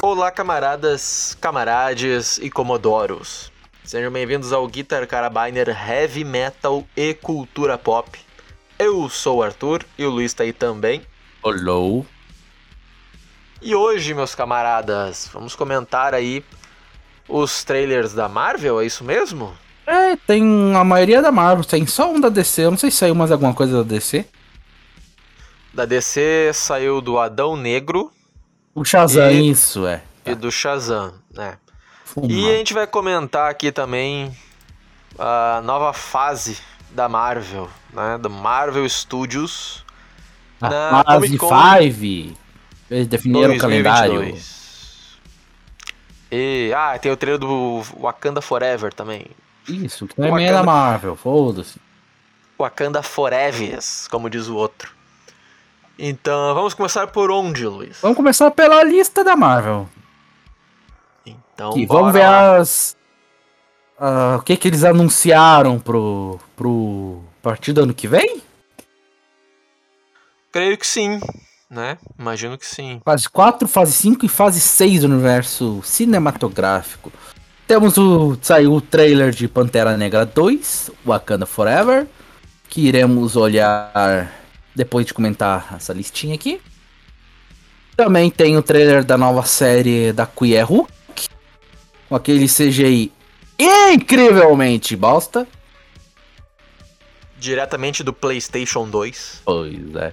Olá, camaradas, camarades e comodoros. Sejam bem-vindos ao Guitar Carabiner Heavy Metal e Cultura Pop. Eu sou o Arthur e o Luiz tá aí também. Hello. E hoje, meus camaradas, vamos comentar aí os trailers da Marvel, é isso mesmo? É, tem a maioria da Marvel, tem só um da DC, eu não sei se saiu mais alguma coisa da DC. Da DC saiu do Adão Negro O Shazam, E- isso, é. e do Shazam, né? Fuma. E a gente vai comentar aqui também a nova fase da Marvel, né? Do Marvel Studios. na A fase Comic Con 5, eles definiram o calendário. 2022. E, ah, tem o trailer do Wakanda Forever também. Isso, que também Wakanda- é da Marvel, foda-se. Wakanda Forever, como diz o outro. Então, vamos começar por onde, Luiz? Vamos começar pela lista da Marvel. Então, Aqui, vamos ver as. ah, o que que eles anunciaram pro, pro partido ano que vem? Creio que sim, né? Imagino que sim. Fase 4, fase 5 e fase 6 do universo cinematográfico. Temos o. Saiu o trailer de Pantera Negra 2, Wakanda Forever. Que iremos olhar depois de comentar essa listinha aqui. Também tem o trailer da nova série da Queer Hulk. Com aquele CGI incrivelmente bosta. Diretamente do PlayStation 2. Pois é.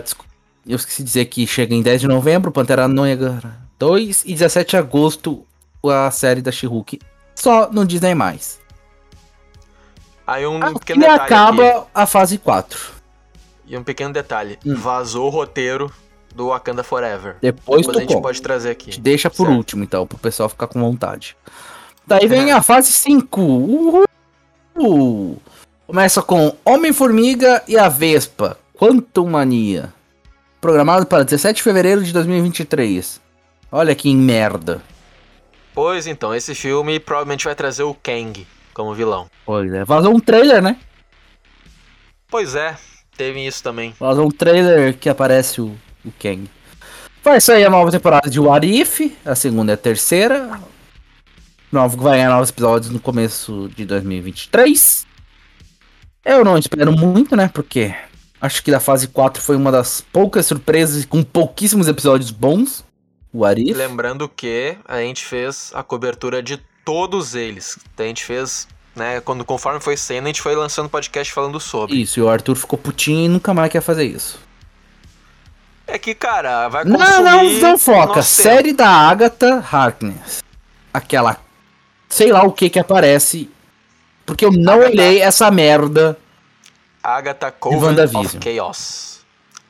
Descu- eu esqueci de dizer que chega em 10 de novembro, Pantera Negra 2 e 17 de agosto a série da She-Hulk. Só no Disney+. mais. Aí um Aqui pequeno detalhe acaba aqui. a fase 4. E um pequeno detalhe. Hum. Vazou o roteiro do Wakanda Forever. Depois, Depois a gente conta. pode trazer aqui. Te deixa por Certo. último, então, pro pessoal ficar com vontade. Daí vem a fase 5. Uhul. Começa com Homem-Formiga e a Vespa. Quantum Mania. Programado para 17 de fevereiro de 2023. Olha que merda. Pois então, esse filme provavelmente vai trazer o Kang como vilão. Pois é, vazou um trailer, né? Pois é, teve isso também. Vazou um trailer que aparece o, o Kang. Vai sair a nova temporada de What If, a segunda e a terceira. Novo, vai ganhar novos episódios no começo de 2023. Eu não espero muito, né? Porque acho que da fase 4 foi uma das poucas surpresas com pouquíssimos episódios bons. O What If. Lembrando que a gente fez a cobertura de todos eles. A gente fez, né, quando conforme foi sendo, a gente foi lançando podcast falando sobre. Isso, e o Arthur ficou putinho e nunca mais quer fazer isso. É que, cara, vai Não, consumir não, não foca. nosso Série da Agatha Harkness. Aquela. Sei lá o que que aparece. Porque eu não Agatha- olhei essa merda. Agatha Coven of Chaos.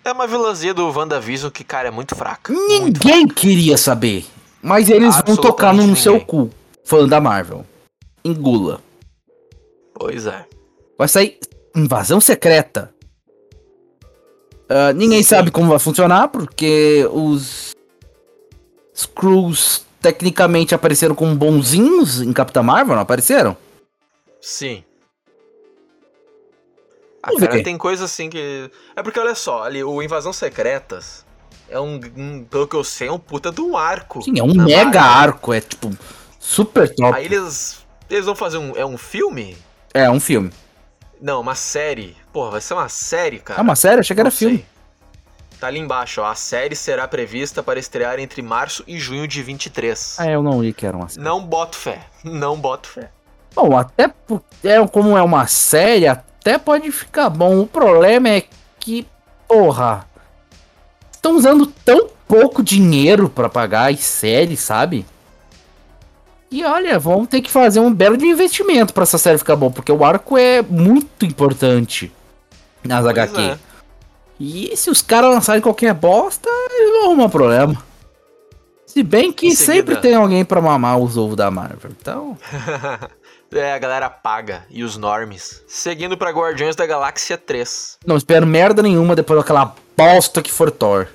É uma vilãzinha do WandaVision que, cara, é muito fraca. Muito Ninguém queria saber. Mas eles vão tocar no, no seu ninguém. cu. Fã da Marvel. Engula. Pois é. Vai sair Invasão Secreta. Ah, ninguém Sim. sabe como vai funcionar, porque os Screws tecnicamente apareceram como bonzinhos em Capitã Marvel, não apareceram? Sim. Ah, Vamos cara, ver. tem coisa assim que. É porque olha só, ali, o Invasão Secretas é um, um- Pelo que eu sei, é um puta de um arco. Sim, é um mega Marvel. arco, é tipo super top. Aí eles. Eles vão fazer um. É um filme? É um filme. Não, uma série. Porra, vai ser uma série, cara. É uma série? Achei que era filme. Tá ali embaixo, ó. A série será prevista para estrear entre março e junho de 23. Ah, eu não li que era uma série. Não boto fé. Não boto fé. Bom, até por- é, como é uma série, até pode ficar bom. O problema é que, porra, estão usando tão pouco dinheiro pra pagar as séries, sabe? E olha, vão ter que fazer um belo investimento pra essa série ficar bom, porque o arco é muito importante nas Pois HQ. é. E se os caras lançarem qualquer bosta, eles vão arrumar problema. Se bem que sempre tem alguém pra mamar os ovos da Marvel. Então, é, a galera paga. E os normes. Seguindo pra Guardiões da Galáxia 3. não espero merda nenhuma depois daquela bosta que for Thor.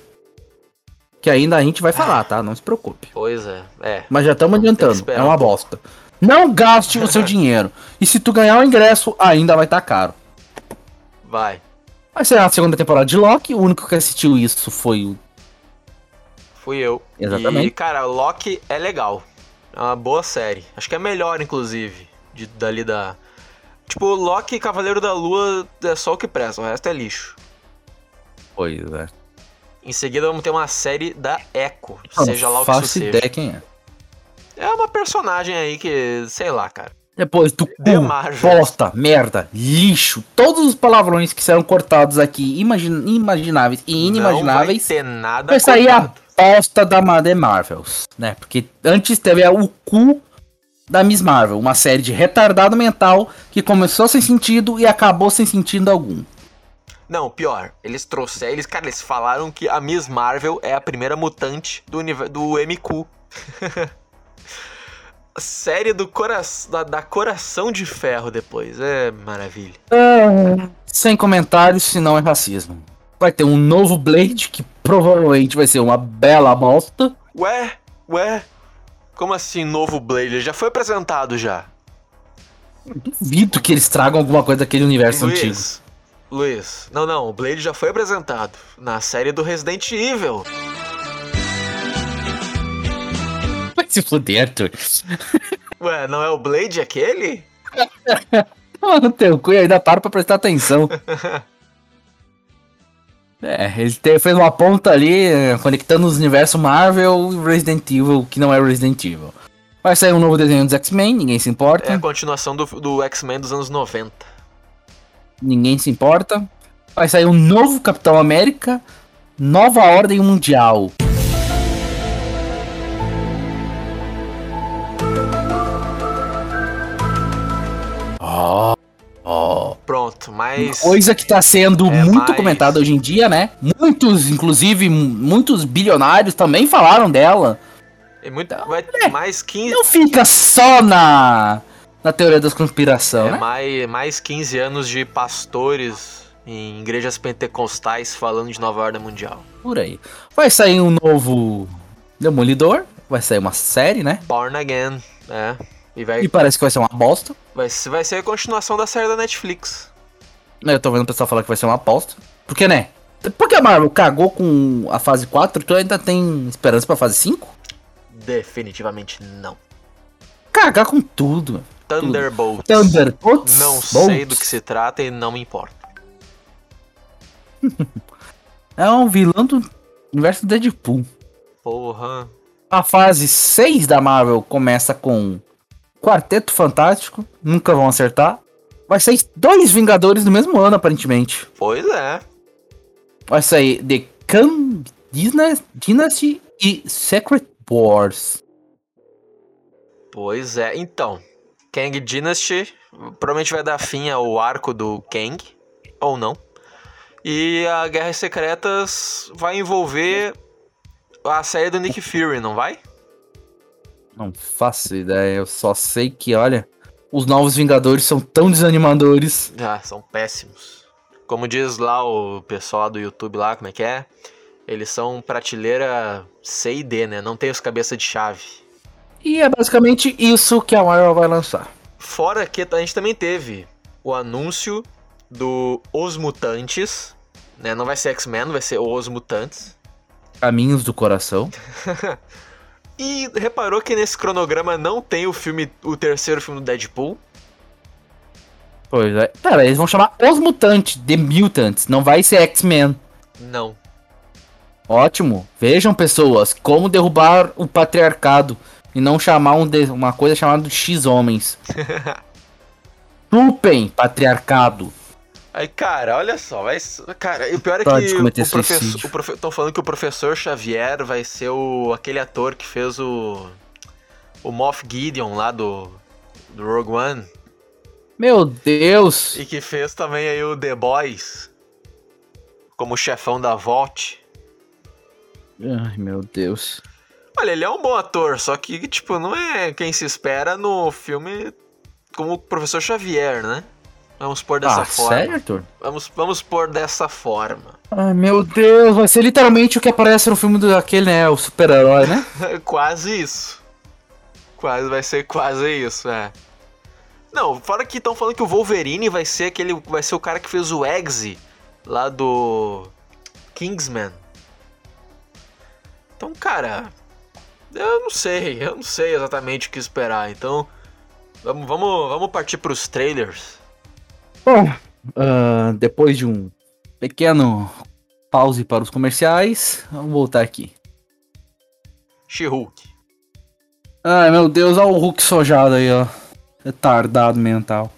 que ainda a gente vai falar, tá? Não se preocupe. Pois é, é. Mas já estamos adiantando, é um uma bosta. Não gaste o seu dinheiro. E se tu ganhar o ingresso, ainda vai estar caro. Vai. Vai ser a segunda temporada de Loki, o único que assistiu isso foi o... Fui eu. Exatamente. E, cara, Loki é legal. É uma boa série. Acho que é melhor, inclusive, de, dali da... Tipo, Loki e Cavaleiro da Lua é só o que presta, o resto é lixo. Pois é. Em seguida vamos ter uma série da Echo, Não seja lá o que isso seja. ideia quem é. É uma personagem aí que, sei lá, cara. Depois do cu, Marvels. bosta, merda, lixo, todos os palavrões que serão cortados aqui, imagin- imagináveis e inimagináveis, Não vai ter nada vai sair a cortado. bosta da Ma- The Marvels, né? Porque antes teve o cu da Miss Marvel, uma série de retardado mental que começou sem sentido e acabou sem sentido algum. Não, pior, eles trouxeram, eles, cara, eles falaram que a Miss Marvel é a primeira mutante do, do MQ. Série do coração, da, da Coração de Ferro depois, é maravilha. Sem comentários, se não é racismo. Vai ter um novo Blade que provavelmente vai ser uma bela bosta. Ué, ué, como assim novo Blade? Ele já foi apresentado já. Duvido que eles tragam alguma coisa daquele universo antigo. Luiz, Luiz, não, não, o Blade já foi apresentado na série do Resident Evil. Vai se fuder, Arthur. Ué, não é o Blade aquele? Mano, teu cu ainda para pra prestar atenção. É, ele te- fez uma ponta ali, eh, conectando os universos Marvel e Resident Evil, que não é Resident Evil. Vai sair um novo desenho dos X-Men, ninguém se importa. É a continuação do, do X-Men dos anos 90. Ninguém se importa. Vai sair um novo Capitão América, Nova Ordem Mundial. Pronto, mas. Coisa que tá sendo É muito mais- comentada hoje em dia, né? Muitos, inclusive, muitos bilionários também falaram dela. É muito, vai ter mais 15. Não fica só na, na teoria da conspiração, É né? mais, mais 15 anos de pastores em igrejas pentecostais falando de nova ordem mundial. Por aí. Vai sair um novo Demolidor. Vai sair uma série, né? Born Again, né? E vai, E parece que vai ser uma bosta. vai, vai ser a continuação da série da Netflix. Eu tô vendo o pessoal falar que vai ser uma aposta. Porque, né? Porque a Marvel cagou com a fase 4, tu ainda tem esperança pra fase 5? Definitivamente não. Cagar com tudo. Thunderbolts. Thunderbolts. Não sei do que se trata e não me importa. É um vilão do universo Deadpool. Porra. A fase 6 da Marvel começa com Quarteto Fantástico. Nunca vão acertar. Vai sair dois Vingadores no mesmo ano, aparentemente. Pois é. Vai sair The Kang Dyna- Dynasty e Secret Wars. Pois é. Então, Kang Dynasty provavelmente vai dar fim ao arco do Kang, ou não. E a Guerras Secretas vai envolver a série do Nick Fury, não vai? Não faço ideia, eu só sei que, olha, os novos Vingadores são tão desanimadores. Ah, são péssimos. Como diz lá o pessoal do YouTube lá, como é que é? Eles são prateleira C e D, né? Não tem os cabeça de chave. E é basicamente isso que a Marvel vai lançar. Fora que a gente também teve o anúncio do Os Mutantes, né? Não vai ser X-Men, vai ser Os Mutantes. Caminhos do Coração. E reparou que nesse cronograma não tem o filme, o terceiro filme do Deadpool? Pois é. Pera, eles vão chamar Os Mutantes, The Mutants. Não vai ser X-Men. Não. Ótimo. Vejam, pessoas, como derrubar o patriarcado e não chamar um de- uma coisa chamada de X-Homens. Chupem, patriarcado. Aí, cara, olha só, vai. Cara, e o pior é Pode que o, professor. profe... Estão falando que o professor Xavier vai ser o aquele ator que fez o. O Moff Gideon lá do. Do Rogue One. Meu Deus. E que fez também aí o The Boys. Como chefão da Vault. Ai, meu Deus. Olha, ele é um bom ator, só que, tipo, não é quem se espera no filme como o professor Xavier, né? Vamos pôr dessa ah, forma. sério, Arthur? Vamos, vamos pôr dessa forma. Ai, meu Deus, vai ser literalmente o que aparece no filme daquele, né? O super-herói, né? quase isso. Quase, vai ser quase isso, é. Não, fora que estão falando que o Wolverine vai ser aquele. Vai ser o cara que fez o Eggsy lá do. Kingsman. Então, cara. Eu não sei, eu não sei exatamente o que esperar. Então. Vamos, vamos, vamos partir pros trailers. Bom, uh, depois de um pequeno pause para os comerciais, vamos voltar aqui. She-Hulk. Ai meu Deus, olha o Hulk sojado aí, ó. Retardado mental.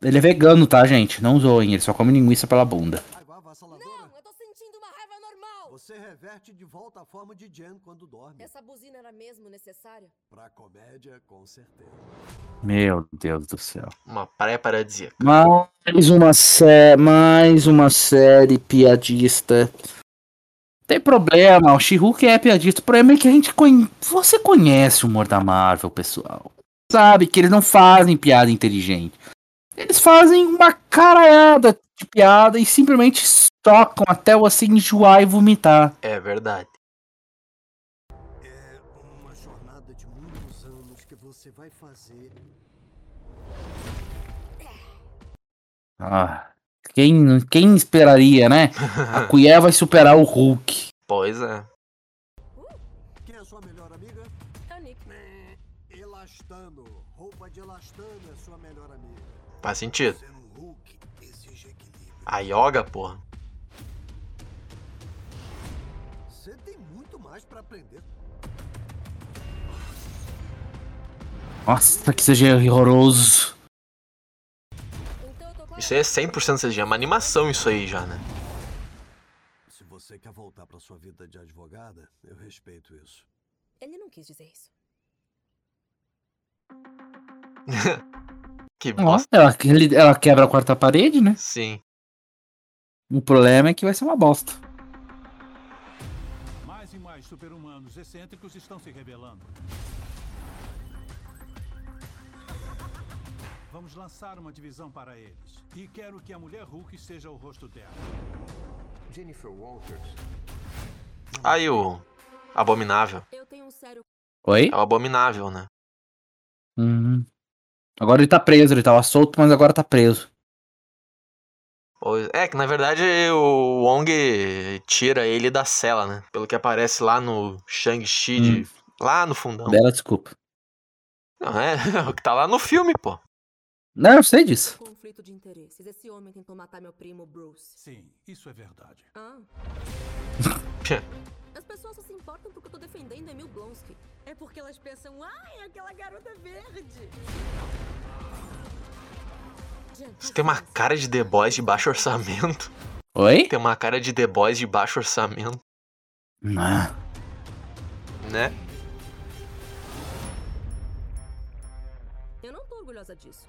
Ele é vegano, tá, gente? Não zoem, ele só come linguiça pela bunda. Não, eu tô sentindo uma raiva normal. Você reverte de volta a forma de Jen quando dorme. Essa buzina era mesmo necessária? Pra comédia, com certeza. Meu Deus do céu. Uma praia paradisíaca. Mais uma série, mais uma série piadista. Tem problema, o She-Hulk é piadista. O problema é que a gente conhece. Você conhece o humor da Marvel, pessoal. Sabe que eles não fazem piada inteligente. Eles fazem uma caralhada de piada e simplesmente tocam até você enjoar e vomitar. É verdade. É uma jornada de muitos anos que você vai fazer. Ah, quem, quem esperaria, né? A Cuié vai superar o Hulk. Pois é. Quem é a sua melhor amiga? A Nick. Elastano. Roupa de elastano é sua melhor amiga. Faz sentido. A yoga, porra. Você tem muito mais pra aprender. Nossa, que seja horroroso. Então. Isso aí é 100% CG. É uma animação isso aí já, né? Se você quer voltar pra sua vida de advogada, eu respeito isso. Ele não quis dizer isso. Que bosta. ela, ele- ela quebra a quarta parede, né? Sim. O problema é que vai ser uma bosta. Mais e mais super-humanos excêntricos estão se revelando. Vamos lançar uma divisão para eles. E quero que a mulher Hulk seja o rosto dela. Jennifer Walters. Aí o. Abominável. Eu tenho um sério. Oi? É o abominável, né? Uhum. Agora ele tá preso, ele tava solto, mas agora tá preso. É que na verdade o Wong tira ele da cela, né? Pelo que aparece lá no Shang-Chi, de- lá no fundão. Bela desculpa. Não, é o que tá lá no filme, pô. Não, eu sei disso. Conflito de interesses. Esse homem tentou matar meu primo Bruce. Sim, isso é verdade. Ah. As pessoas só se importam porque eu tô defendendo Emil Blonsky. É porque elas pensam, ai, aquela garota verde. Você tem uma cara de The Boys de baixo orçamento. Oi? Tem uma cara de The Boys de baixo orçamento, Ah, né? Eu não tô orgulhosa disso.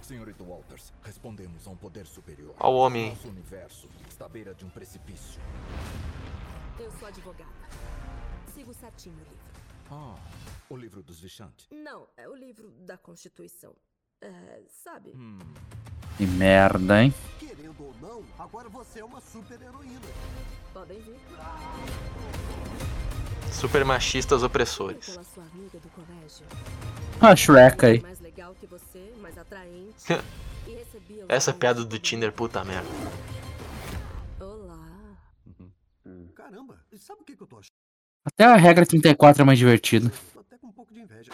Senhorita Walters, respondemos a um poder superior. Ó o homem. Nosso universo está à beira de um precipício. Eu sou advogada. Sigo certinho o livro. Ah, o livro dos Vichantes. Não, é o livro da Constituição. É, sabe? Hum, que merda, hein? Querendo ou não, agora você é uma super heroína. Podem vir. Super machistas opressores. Pela sua amiga do colégio. Ah, Shrek aí. Mais legal que você, mais atraente. recebia os Essa piada do Tinder, puta merda. Olá. Caramba, e sabe o que, que eu tô achando? Até a regra 34 é mais divertido. Tô até com um pouco de inveja.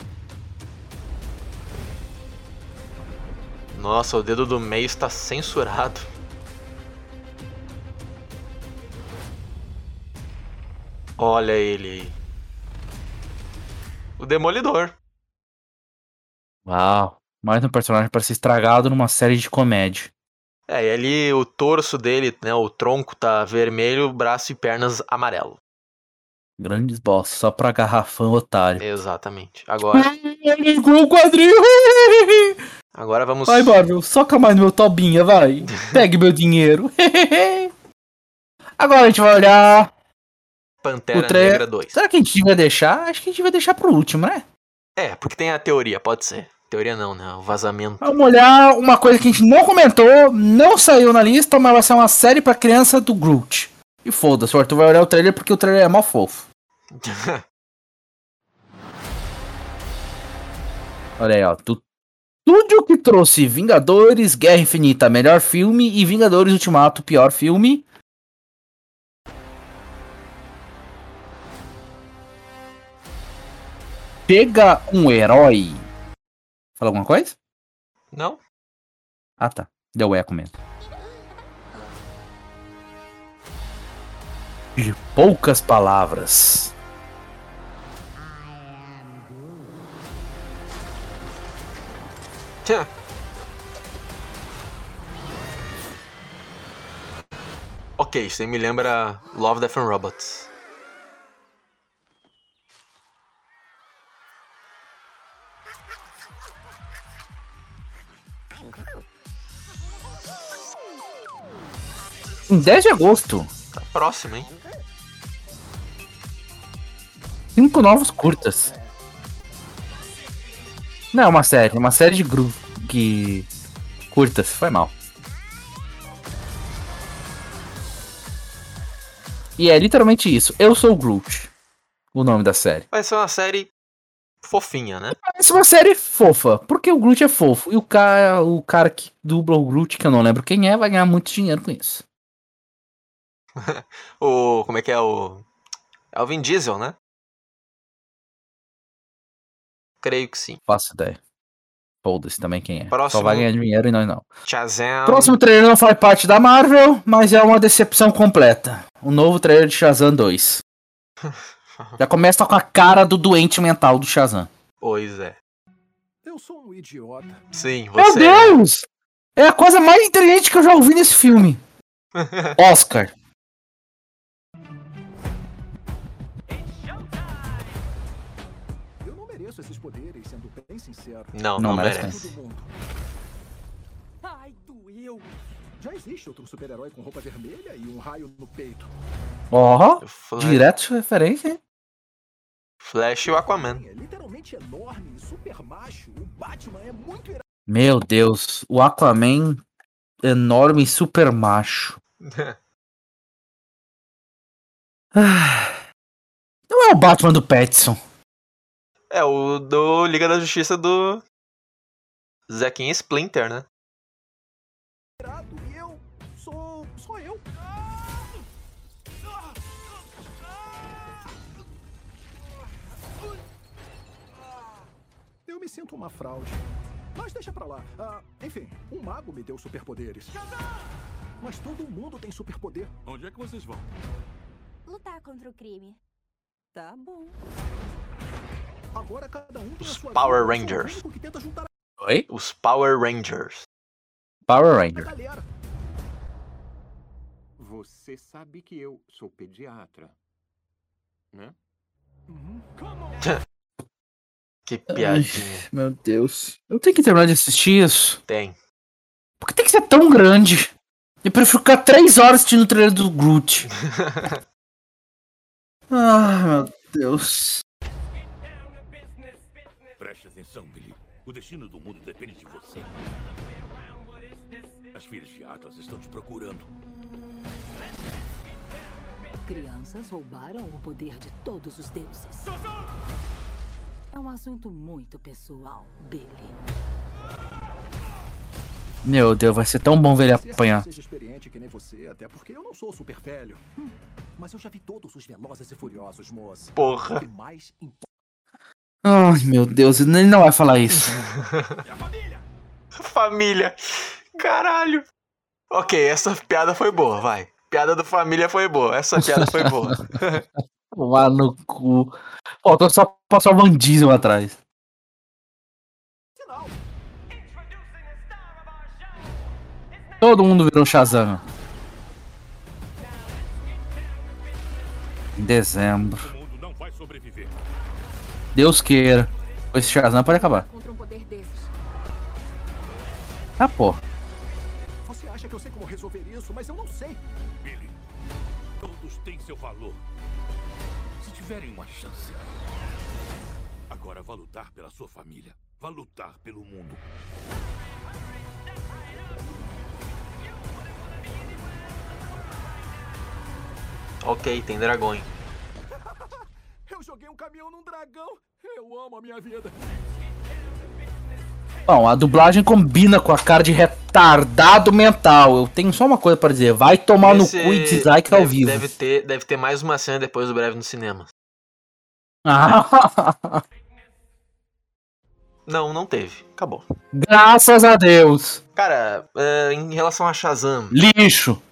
Nossa, o dedo do meio está censurado. Olha ele aí. O Demolidor. Uau. Mais um personagem para ser estragado numa série de comédia. É, e ali o torso dele, né, o tronco tá vermelho, braço e pernas amarelo. Grandes boss, só pra garrafão otário. Exatamente. Agora, Ligou o quadril! agora vamos Vai, Marvel, soca mais no meu tobinha, vai. Pegue meu dinheiro. Agora a gente vai olhar. Pantera o tra- Negra 2. Será que a gente devia deixar? Acho que a gente devia deixar pro último, né? É, porque tem a teoria, pode ser. Teoria não, né? O vazamento. Vamos olhar uma coisa que a gente não comentou, não saiu na lista, mas vai ser uma série pra criança do Groot. E foda-se, o Arthur vai olhar o trailer porque o trailer é mó fofo. Olha aí, ó. Tu, Estúdio que trouxe Vingadores, Guerra Infinita, melhor filme, e Vingadores Ultimato, pior filme. Chega um herói. Fala alguma coisa? não? Ah, tá. Deu eco mesmo. De poucas palavras. Tchã. Ok, isso aí me lembra Love, Death and Robots. Em 10 de agosto, Tá próximo, hein? Cinco novos curtas. Não, é uma série, é uma série de grupo que curtas, foi mal. E é literalmente isso. Eu sou o Groot. O nome da série. Vai ser uma série fofinha, né? Parece uma série fofa, porque o Groot é fofo. E o cara, o cara que dubla o Groot, que eu não lembro quem é, vai ganhar muito dinheiro com isso. O. Como é que é o. É o Vin Diesel, né? Creio que sim. Faço ideia. Foda-se também quem é. Próximo. Só vai ganhar dinheiro e nós não. Shazam. Próximo trailer não faz parte da Marvel, mas é uma decepção completa. O novo trailer de Shazam 2. Já começa com a cara do doente mental do Shazam. Pois é. Eu sou um idiota. Sim, Meu você. Deus! É a coisa mais inteligente que eu já ouvi nesse filme. Oscar. Poderes, sendo bem sincero. Não, Não não, merece merece. Ai, doeu. Já existe outro super-herói com roupa vermelha e um raio no peito. Ó, Fla- direto de referência, hein? Flash e o Aquaman. É literalmente enorme e super macho. O Batman é muito irado. Meu Deus, o Aquaman enorme e super macho. Ah. Não é o Batman do Petson. É o do Liga da Justiça do. Zequinha Splinter, né? e eu sou. sou eu. Eu me sinto uma fraude. Mas deixa pra lá. Ah, enfim, um mago me deu superpoderes. Mas todo mundo tem superpoder. Onde é que vocês vão? Lutar contra o crime. Tá bom. Agora cada um Os sua Power Rangers. único que tenta juntar Oi? Os Power Rangers. Power Ranger. Você sabe que eu sou pediatra, né? Uhum. Que piadinha. Meu Deus. Eu tenho que terminar de assistir isso. Tem. Por que tem que ser tão grande? Eu prefiro ficar três horas assistindo o trailer do Groot. ah, meu Deus. O destino do mundo depende de você. As filhas de Atlas estão te procurando. Crianças roubaram o poder de todos os deuses. É um assunto muito pessoal, Billy. Meu Deus, vai ser tão bom ver ele apanhar. seja experiente que nem você, até porque eu não sou super velho. Hum, Mas eu já vi todos os velozes e furiosos, moça. O Porra. que mais importa Ai, meu Deus, ele não vai falar isso. Família. Caralho. Ok, essa piada foi boa, vai. Piada do família foi boa. Essa piada foi boa. Lá no cu. Faltou só passar o Van Diesel atrás. Todo mundo virou Shazam. Em dezembro. Deus queira. Esse Shazam pode acabar. Contra um poder desses. Ah, pô. Você acha que eu sei como resolver isso, mas eu não sei. Billy, todos têm seu valor. Se tiverem uma chance. Agora vá lutar pela sua família. Vá lutar pelo mundo. Ok, tem dragões. Eu joguei um caminhão num dragão. Eu amo a minha vida. Bom, a dublagem combina com a cara de retardado mental. Eu tenho só uma coisa pra dizer. Vai tomar no Esse cu e dislike ao deve- vivo. Deve ter, deve ter mais uma cena depois do breve no cinema. Ah, Não, não teve. Acabou. Graças a Deus. Cara, é, em relação a Shazam, Lixo.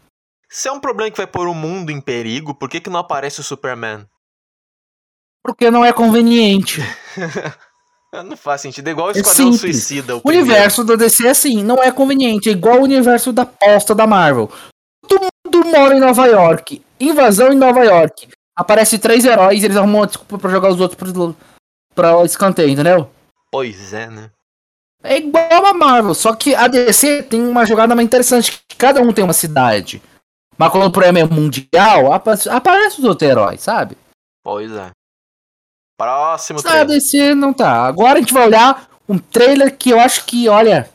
se é um problema que vai pôr o mundo em perigo, por que, que não aparece o Superman? Porque não é conveniente. Não faz sentido. É igual o É Esquadrão simples. Suicida. O O universo da DC é assim, não é conveniente. É igual o universo da posta da Marvel. Todo mundo mora em Nova York. Invasão em Nova York. Aparece três heróis e eles arrumam uma desculpa pra jogar os outros pro, pra escanteio, entendeu? Pois é, né? É igual a Marvel, só que a DC tem uma jogada mais interessante, que cada um tem uma cidade. Mas quando o problema é mundial, apa- aparece os outros heróis, sabe? Pois é. Próximo A trailer. Não tá. Agora a gente vai olhar um trailer que eu acho que, olha,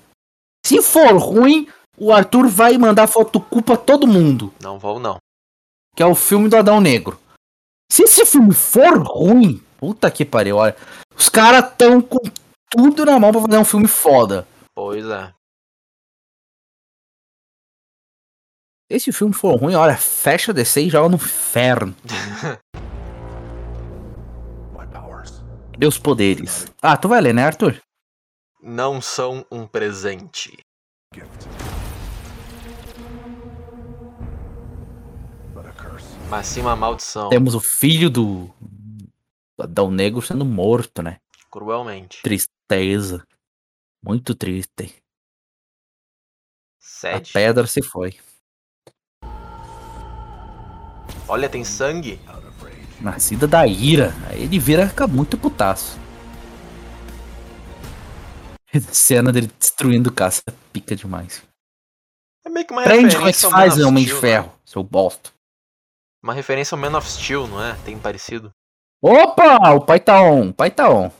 se for ruim, o Arthur vai mandar foto culpa todo mundo, Não vou, não. que é o filme do Adão Negro. Se esse filme for ruim, puta que pariu, olha, os caras tão com tudo na mão pra fazer um filme foda. Pois é. Esse filme for ruim, olha, fecha DC e joga no inferno. Meus poderes. Ah, tu vai ler, né, Arthur? Não são um presente. A. Mas sim uma maldição. Temos o filho do Adão Negro sendo morto, né? Cruelmente. Tristeza. Muito triste. A Sede. pedra se foi. Olha, tem sangue. Nascida da ira. Aí ele vira fica muito putaço. Cena dele destruindo o caça pica demais. É meio que uma Aprende como é que faz Homem de Steel, Ferro, né? seu bosta. Uma referência ao Man of Steel, não é? Tem parecido. Opa! O pai tá on, o pai tá on.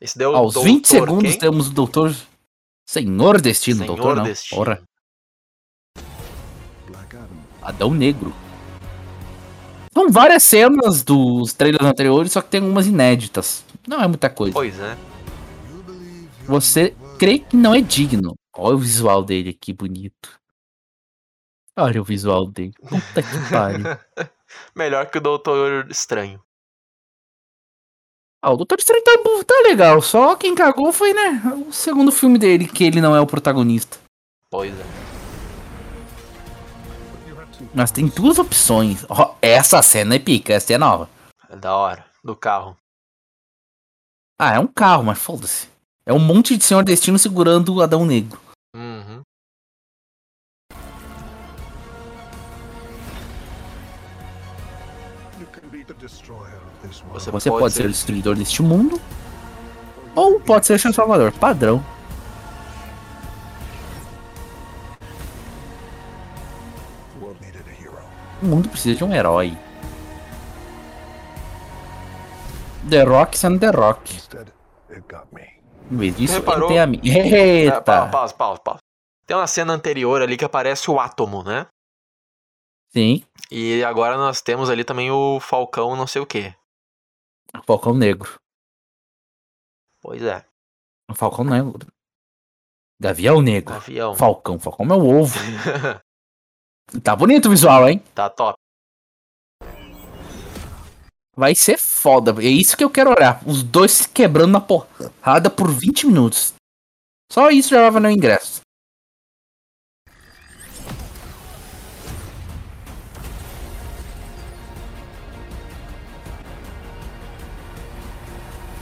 Esse deu Aos o 20 Doutor segundos quem? temos o Doutor Senhor Destino, Senhor Doutor não. Destino. Ora. Adão Negro. São várias cenas dos trailers anteriores, só que tem algumas inéditas. Não é muita coisa. Pois é. Você crê que não é digno. Olha o visual dele aqui, bonito. Olha o visual dele. Puta que pariu. Melhor que o Doutor Estranho. Ah, o Doutor Estranho tá, tá legal. Só quem cagou foi, né? O segundo filme dele, que ele não é o protagonista. Pois é. Mas tem duas opções. Ó, essa cena é pica, essa é nova. É da hora. Do carro. Ah, é um carro, mas foda-se. É um monte de Senhor Destino segurando o Adão Negro. Uhum. Você, Você pode, ser o destruidor deste mundo. Ou pode ser seu salvador. Padrão. O mundo precisa de um herói. The Rock sendo The Rock. Em vez disso, Reparou? ele tem a mim. Ah, Eita! pa- pausa, pausa, pausa. Tem uma cena anterior ali que aparece o átomo, né? Sim, E agora nós temos ali também o Falcão não sei o que. Falcão Negro. Pois é. O Falcão Negro. Gavião Negro. Gavião. Falcão. Falcão é meu ovo. Tá bonito o visual, hein? tá top. Vai ser foda. É isso que eu quero olhar. Os dois se quebrando na porrada por 20 minutos. Só isso já vai no ingresso.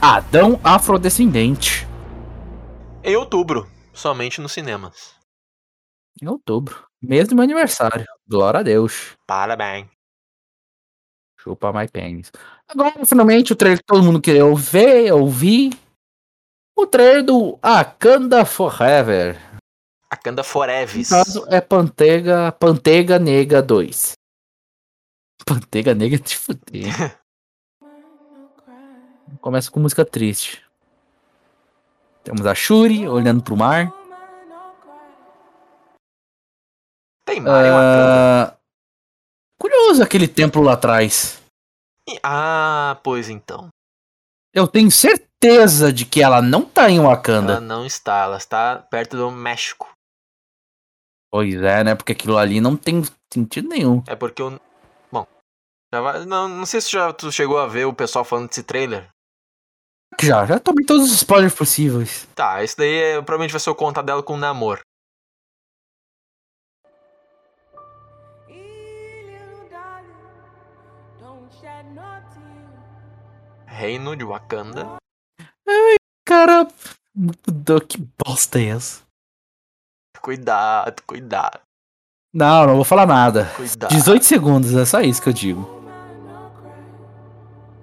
Adão afrodescendente. Em outubro, somente nos cinemas. Em outubro. Mês do meu aniversário. Glória a Deus. Parabéns. Chupa my pênis. Agora, finalmente, o trailer que todo mundo queria ver, ouvir. O trailer do Akanda Forever. Akanda No Forevis. caso, é Pantega, Pantega Nega 2. Pantega Nega te fuder. Começa com música triste. Temos a Shuri olhando pro mar. Tem mar em Wakanda. Ah, curioso aquele templo lá atrás. Ah, pois então. Eu tenho certeza de que ela não tá em Wakanda. Ela não está, ela está perto do México. Pois é, né? Porque aquilo ali não tem sentido nenhum. É porque o. Bom. já vai- Não, não sei se já tu chegou a ver o pessoal falando desse trailer. Já, já tomei todos os spoilers possíveis. Tá, esse daí é- provavelmente vai ser o conta dela com o namor. Reino de Wakanda. Cara, mudou, que bosta é essa? Cuidado, cuidado, Não, não vou falar nada. cuidado. 18 segundos, é só isso que eu digo.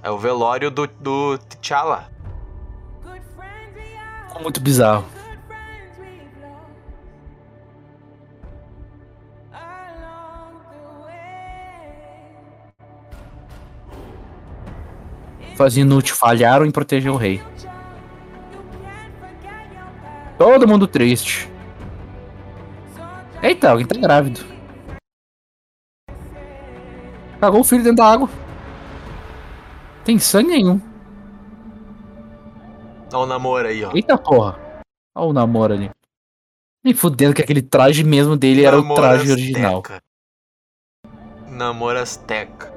É o velório do, do T'Challa. Muito bizarro. Faz inútil, falharam em proteger o rei. Todo mundo triste. Eita, alguém tá grávido. Cagou o filho dentro da água. Tem sangue nenhum. Olha o namoro aí, ó. Eita porra. Olha o namoro ali. Nem fudendo que aquele traje mesmo dele era o Namoro traje original. Azteca. Namoro Azteca.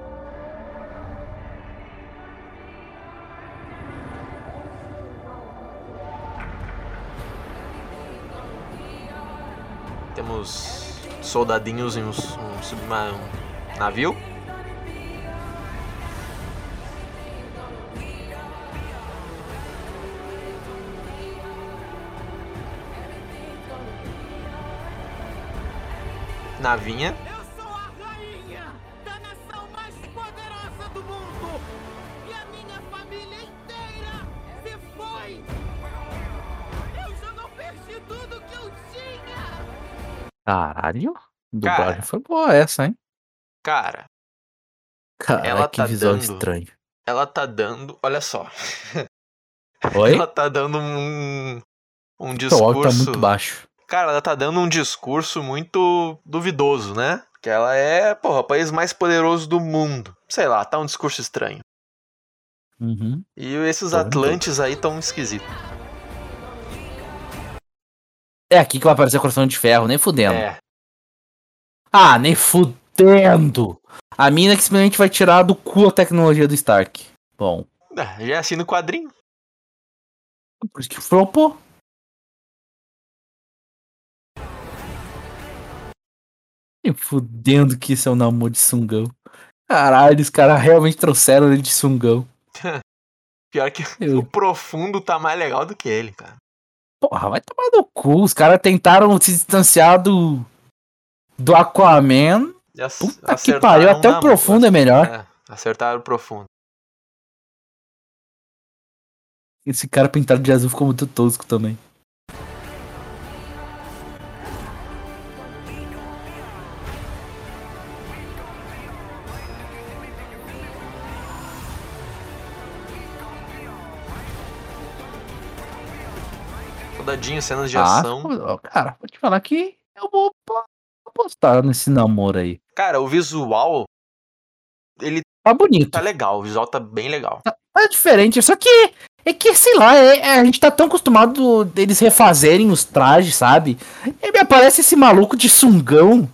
Temos soldadinhos em um, um, um navio. Navinha. Caralho. Cara. Dublagem foi boa essa, hein? Cara, Cara, Ela que tá visual dando- estranho. ela tá dando. Olha só. Oi? Ela tá dando um. Um O áudio tá discurso. muito baixo. Cara, ela tá dando um discurso muito duvidoso, né? Que ela é, porra, o país mais poderoso do mundo. Sei lá, tá um discurso estranho. Uhum. E esses Tô vendo Atlantes aí tão esquisitos. É aqui que vai aparecer o coração de ferro, nem fudendo. É. Ah, nem fudendo! A mina que simplesmente vai tirar do cu a tecnologia do Stark. Bom, Ah, Já é assim no quadrinho. por isso que flopou. Nem fudendo que isso é um namoro de sungão. Caralho, os caras realmente trouxeram ele de sungão. Pior que Eu- o profundo tá mais legal do que ele, cara. Porra, vai tomar no cu. Os caras tentaram se distanciar do. Do Aquaman. Ac- Puta que pariu, até o profundo é melhor. É, acertaram o profundo. Esse cara pintado de azul ficou muito tosco também. Soldadinho, cenas de Ah, ação. cara, vou te falar que eu vou po- apostar nesse namoro aí. Cara, o visual. Ele Tá bonito. tá legal, o visual tá bem legal. É diferente, só que é que, sei lá, é- é- a gente tá tão acostumado deles refazerem os trajes, sabe? E me aparece esse maluco de sungão.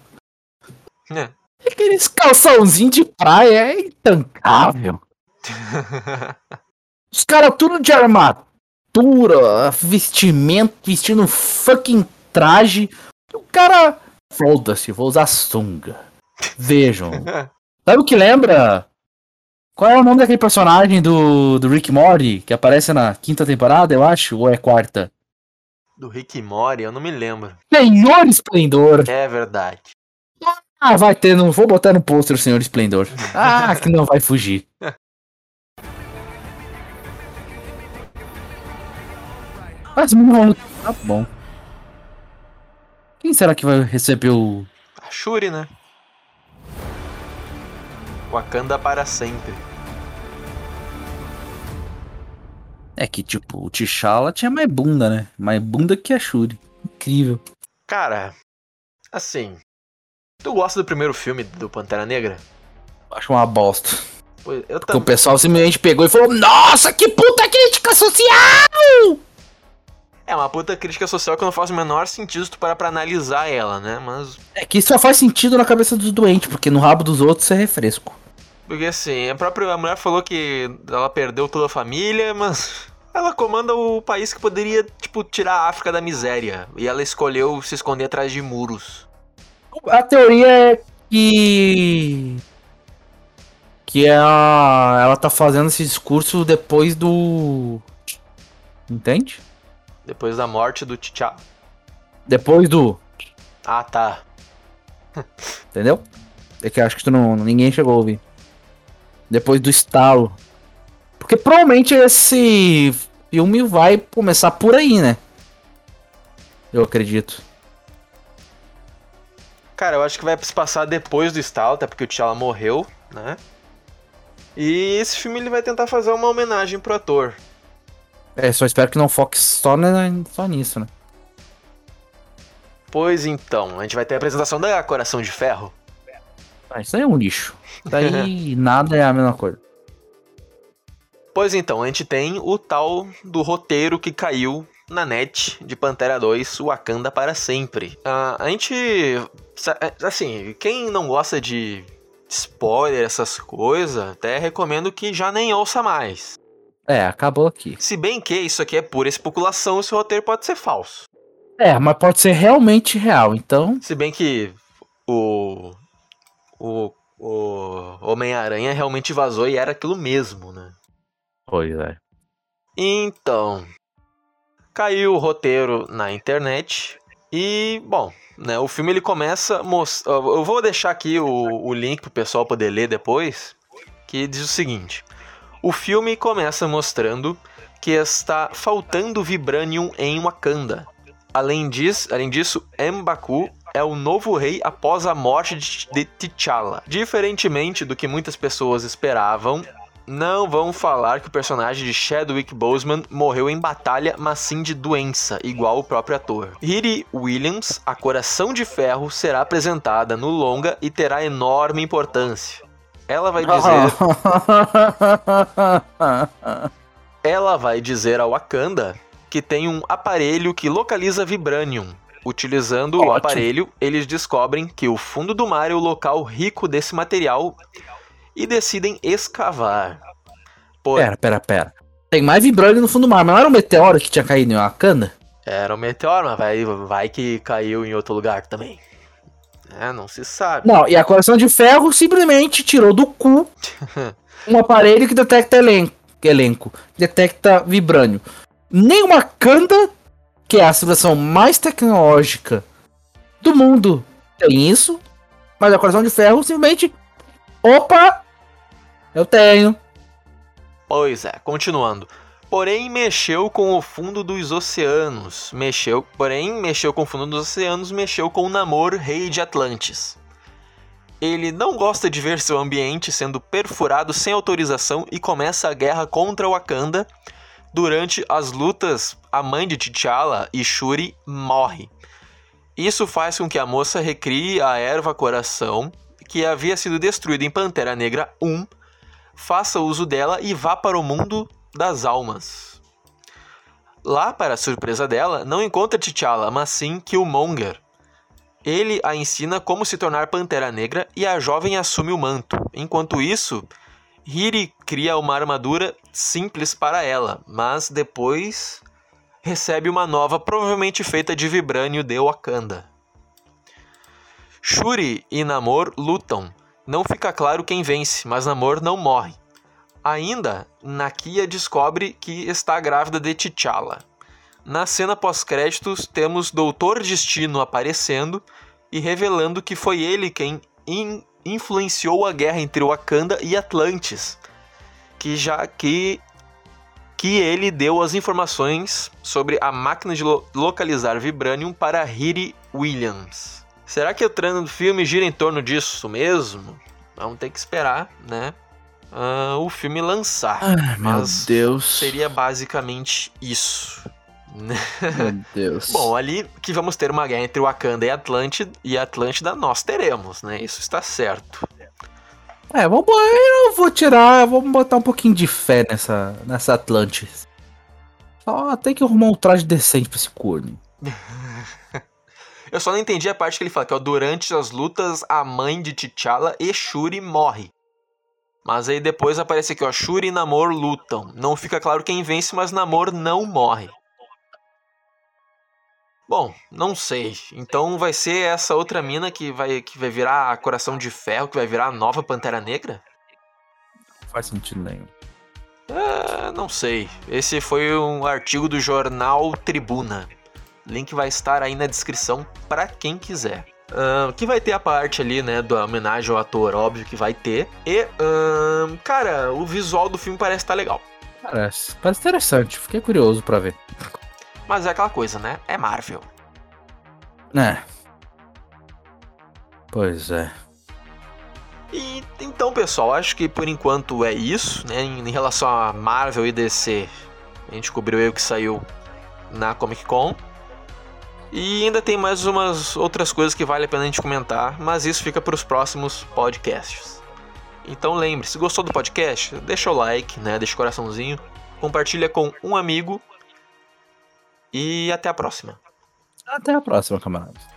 É. Aqueles calçãozinho de praia é intancável. Os caras tudo de armadura, vestimento, vestindo um fucking traje. O cara. Foda-se, vou usar sunga. Vejam. Sabe o que lembra? Qual é o nome daquele personagem do, do Rick Morty que aparece na quinta temporada, eu acho? Ou é quarta? Do Rick Mori, eu não me lembro. Senhor Esplendor! É verdade. Ah, vai ter, não vou botar no pôster o Senhor Esplendor. Ah, que não vai fugir. Mas não, tá bom. Quem será que vai receber o. A Shuri, né? Wakanda para sempre. É que, tipo, o T'Challa tinha mais bunda, né? Mais bunda que a Shuri. Incrível. Cara, assim. Tu gosta do primeiro filme do Pantera Negra? Acho uma bosta. Pois, eu Porque o também. pessoal simplesmente pegou e falou: Nossa, que puta crítica social! É uma puta crítica social que não faz o menor sentido se tu parar pra analisar ela, né? Mas. É que isso só faz sentido na cabeça dos doentes, porque no rabo dos outros é refresco. Porque assim, a própria mulher falou que ela perdeu toda a família, mas. Ela comanda o país que poderia, tipo, tirar a África da miséria. E ela escolheu se esconder atrás de muros. A teoria é que. Que a... ela tá fazendo esse discurso depois do. Entende? Depois da morte do T'Challa. Depois do. Ah, tá. Entendeu? É que acho que tu não, ninguém chegou a ouvir. Depois do estalo. Porque provavelmente esse filme vai começar por aí, né? Eu acredito. Cara, eu acho que vai se passar depois do estalo, até porque o T'Challa morreu, né? E esse filme ele vai tentar fazer uma homenagem pro ator. É, só espero que não foque só, né, só nisso, né? Pois então, a gente vai ter a apresentação da Coração de Ferro. Ah, isso aí é um lixo. Daí nada é a mesma coisa. Pois então, a gente tem o tal do roteiro que caiu na net de Pantera 2, Wakanda para sempre. Ah, a gente. Assim, quem não gosta de spoiler, essas coisas, até recomendo que já nem ouça mais. É, acabou aqui. Se bem que isso aqui é pura especulação, esse roteiro pode ser falso. É, mas pode ser realmente real, então. Se bem que o. O. O Homem-Aranha realmente vazou e era aquilo mesmo, né? Pois é. Então, caiu o roteiro na internet e, bom, né, o filme ele começa mos- Eu vou deixar aqui o, o link pro pessoal poder ler depois, que diz o seguinte: o filme começa mostrando que está faltando vibranium em Wakanda. Além disso, além disso, M'Baku é o novo rei após a morte de T'Challa. Diferentemente do que muitas pessoas esperavam, não vão falar que o personagem de Chadwick Boseman morreu em batalha, mas sim de doença, igual o próprio ator. Riri Williams, a Coração de Ferro, será apresentada no longa e terá enorme importância. Ela vai dizer, ela vai dizer ao Wakanda que tem um aparelho que localiza vibranium. Utilizando o Ótimo. aparelho, eles descobrem que o fundo do mar é o local rico desse material e decidem escavar. Pô, pera, pera, pera. Tem mais vibrânio no fundo do mar, mas não era um meteoro que tinha caído em Wakanda? era um meteoro, mas vai, vai que caiu em outro lugar também. É, não se sabe. Não, e a coração de ferro simplesmente tirou do cu um aparelho que detecta elenco, elenco detecta vibrânio. Nem uma Wakanda, que é a civilização mais tecnológica do mundo, tem isso. Mas a coração de ferro simplesmente. Opa! Eu tenho. Pois é, continuando. Porém, mexeu com o fundo dos oceanos. Mexeu, porém, mexeu com o fundo dos oceanos, mexeu com o Namor, rei de Atlantis. Ele não gosta de ver seu ambiente sendo perfurado sem autorização e começa a guerra contra Wakanda. Durante as lutas, a mãe de T'Challa e Shuri morre. Isso faz com que a moça recrie a erva coração, que havia sido destruída em Pantera Negra 1, faça uso dela e vá para o mundo das almas. Lá, para surpresa dela, não encontra T'Challa, mas sim Killmonger. Ele a ensina como se tornar Pantera Negra e a jovem assume o manto. Enquanto isso, Riri cria uma armadura simples para ela, mas depois recebe uma nova, provavelmente feita de vibrânio de Wakanda. Shuri e Namor lutam. Não fica claro quem vence, mas Namor não morre. Ainda, Nakia descobre que está grávida de T'Challa. Na cena pós-créditos, temos Doutor Destino aparecendo e revelando que foi ele quem in- influenciou a guerra entre Wakanda e Atlantis, que já que que ele deu as informações sobre a máquina de lo- localizar vibranium para Riri Williams. Será que o trama do filme gira em torno disso mesmo? Vamos ter que esperar, né? Uh, o filme lançar. Ai, meu mas Deus. seria basicamente isso. Meu Deus. Bom, ali que vamos ter uma guerra entre Wakanda e Atlântida, e Atlântida nós teremos, né? Isso está certo. É, vamos, eu vou tirar, vamos botar um pouquinho de fé nessa, nessa Atlantis. Só tem que arrumar um traje decente pra esse corno. Eu só não entendi a parte que ele fala que ó, durante as lutas a mãe de T'Challa e Shuri morre. Mas aí depois aparece aqui, ó, Shuri e Namor lutam. Não fica claro quem vence, mas Namor não morre. Bom, não sei. Então vai ser essa outra mina que vai, que vai virar Coração de Ferro, que vai virar a nova Pantera Negra? Não faz sentido nenhum. É, não sei. Esse foi um artigo do jornal Tribuna. Link vai estar aí na descrição para quem quiser. Que vai ter a parte ali, né, da homenagem ao ator, óbvio que vai ter. E, cara, o visual do filme parece estar tá legal. Parece, parece interessante, fiquei curioso para ver. Mas é aquela coisa, né? É Marvel. É. Pois é. E então, pessoal, acho que por enquanto é isso, né? Em, em relação a Marvel e DC, a gente cobriu aí o que saiu na Comic Con. E ainda tem mais umas outras coisas que vale a pena a gente comentar, mas isso fica para os próximos podcasts. Então lembre, se gostou do podcast, deixa o like, né? Deixa o coraçãozinho, compartilha com um amigo e até a próxima. Até a próxima, camaradas.